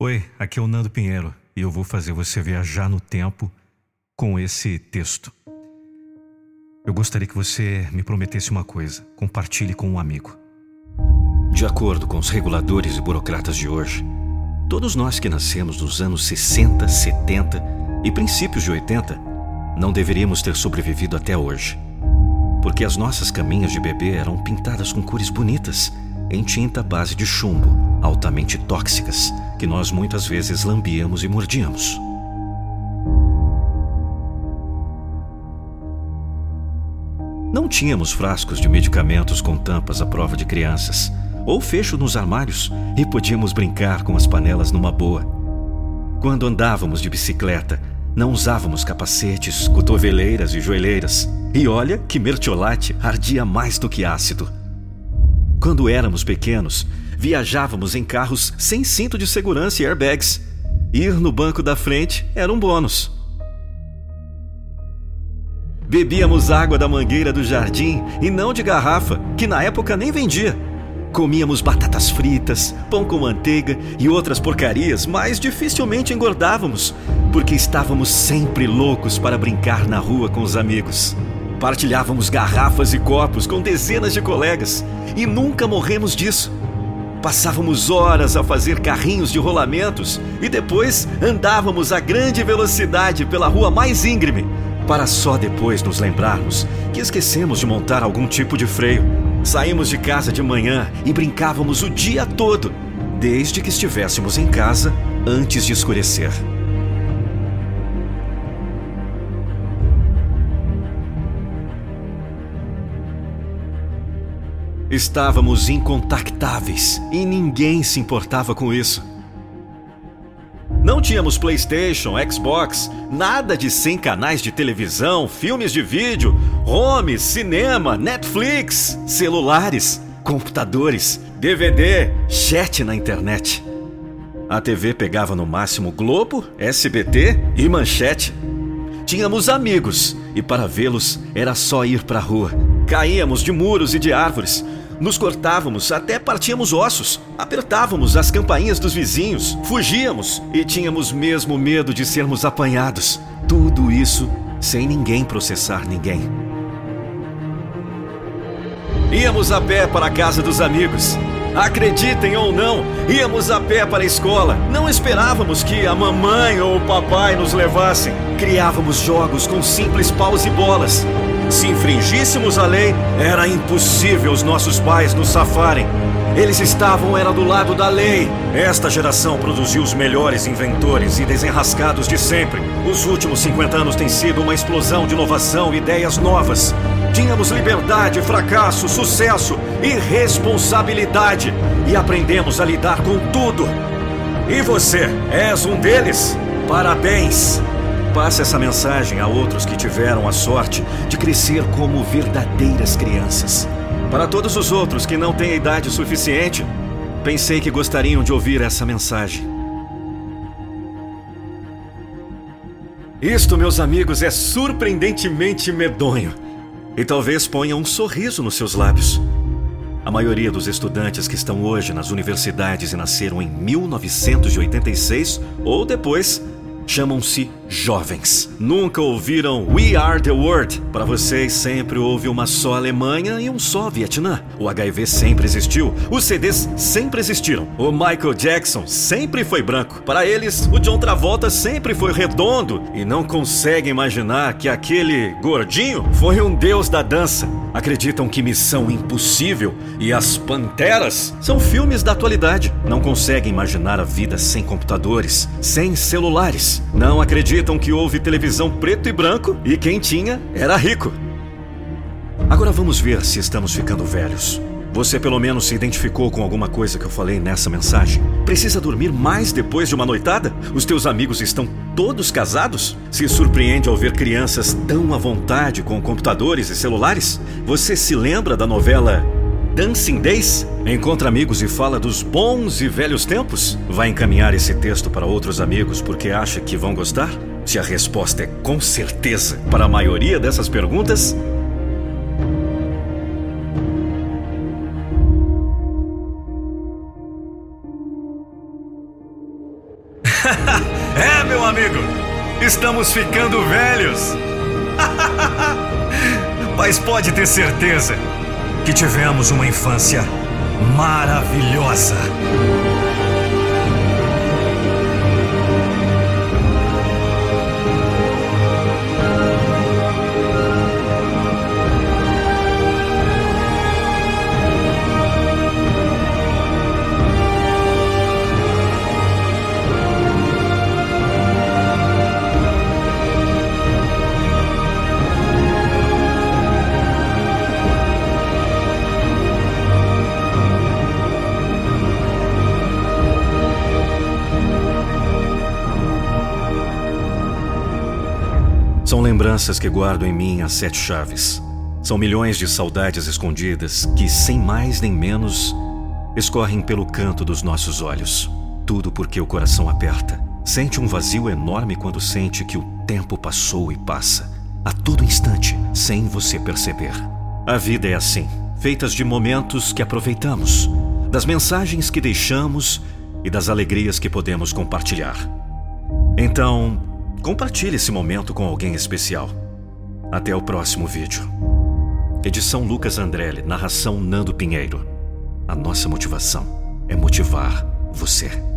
Oi, aqui é o Nando Pinheiro e eu vou fazer você viajar no tempo com esse texto. Eu gostaria que você me prometesse uma coisa: compartilhe com um amigo. De acordo com os reguladores e burocratas de hoje, todos nós que nascemos nos anos 60, 70 e princípios de 80 não deveríamos ter sobrevivido até hoje. Porque as nossas caminhas de bebê eram pintadas com cores bonitas, em tinta base de chumbo, altamente tóxicas, que nós muitas vezes lambíamos e mordíamos. Não tínhamos frascos de medicamentos com tampas à prova de crianças, ou fecho nos armários, e podíamos brincar com as panelas numa boa. Quando andávamos de bicicleta, não usávamos capacetes, cotoveleiras e joelheiras. E olha que mertiolate ardia mais do que ácido. Quando éramos pequenos, viajávamos em carros sem cinto de segurança e airbags. Ir no banco da frente era um bônus. Bebíamos água da mangueira do jardim e não de garrafa, que na época nem vendia. Comíamos batatas fritas, pão com manteiga e outras porcarias, mas dificilmente engordávamos, porque estávamos sempre loucos para brincar na rua com os amigos. Partilhávamos garrafas e copos com dezenas de colegas e nunca morremos disso. Passávamos horas a fazer carrinhos de rolamentos e depois andávamos a grande velocidade pela rua mais íngreme, para só depois nos lembrarmos que esquecemos de montar algum tipo de freio. Saímos de casa de manhã e brincávamos o dia todo, desde que estivéssemos em casa antes de escurecer. Estávamos incontactáveis e ninguém se importava com isso. Não tínhamos PlayStation, Xbox, nada de 100 canais de televisão, filmes de vídeo, home, cinema, Netflix, celulares, computadores, DVD, chat na internet. A TV pegava no máximo Globo, SBT e Manchete. Tínhamos amigos e para vê-los era só ir para a rua. Caíamos de muros e de árvores, nos cortávamos até partíamos ossos, apertávamos as campainhas dos vizinhos, fugíamos e tínhamos mesmo medo de sermos apanhados. Tudo isso sem ninguém processar ninguém. Íamos a pé para a casa dos amigos. Acreditem ou não, íamos a pé para a escola. Não esperávamos que a mamãe ou o papai nos levassem. Criávamos jogos com simples paus e bolas. Se infringíssemos a lei, era impossível os nossos pais nos safarem. Eles estavam era do lado da lei. Esta geração produziu os melhores inventores e desenrascados de sempre. Os últimos 50 anos têm sido uma explosão de inovação e ideias novas. Tínhamos liberdade, fracasso, sucesso e responsabilidade. E aprendemos a lidar com tudo. E você, és um deles? Parabéns! Passe essa mensagem a outros que tiveram a sorte de crescer como verdadeiras crianças. Para todos os outros que não têm idade suficiente, pensei que gostariam de ouvir essa mensagem. Isto, meus amigos, é surpreendentemente medonho. E talvez ponha um sorriso nos seus lábios. A maioria dos estudantes que estão hoje nas universidades e nasceram em 1986 ou depois chamam-se jovens. Nunca ouviram We Are the World? Para vocês sempre houve uma só Alemanha e um só Vietnã. O HIV sempre existiu, os CDs sempre existiram. O Michael Jackson sempre foi branco. Para eles, o John Travolta sempre foi redondo e não conseguem imaginar que aquele gordinho foi um deus da dança. Acreditam que Missão Impossível e As Panteras são filmes da atualidade. Não conseguem imaginar a vida sem computadores, sem celulares. Não acreditam acreditam que houve televisão preto e branco e quem tinha era rico. Agora vamos ver se estamos ficando velhos. Você pelo menos se identificou com alguma coisa que eu falei nessa mensagem? Precisa dormir mais depois de uma noitada? Os teus amigos estão todos casados? Se surpreende ao ver crianças tão à vontade com computadores e celulares? Você se lembra da novela Dancing Days? Encontra amigos e fala dos bons e velhos tempos? Vai encaminhar esse texto para outros amigos porque acha que vão gostar? Se a resposta é com certeza para a maioria dessas perguntas, é, meu amigo, estamos ficando velhos. Mas pode ter certeza que tivemos uma infância maravilhosa. Lembranças que guardo em mim as sete chaves. São milhões de saudades escondidas que, sem mais nem menos, escorrem pelo canto dos nossos olhos. Tudo porque o coração aperta. Sente um vazio enorme quando sente que o tempo passou e passa, a todo instante, sem você perceber. A vida é assim, feitas de momentos que aproveitamos, das mensagens que deixamos e das alegrias que podemos compartilhar. Então, Compartilhe esse momento com alguém especial. Até o próximo vídeo. Edição Lucas Andrelli, narração Nando Pinheiro. A nossa motivação é motivar você.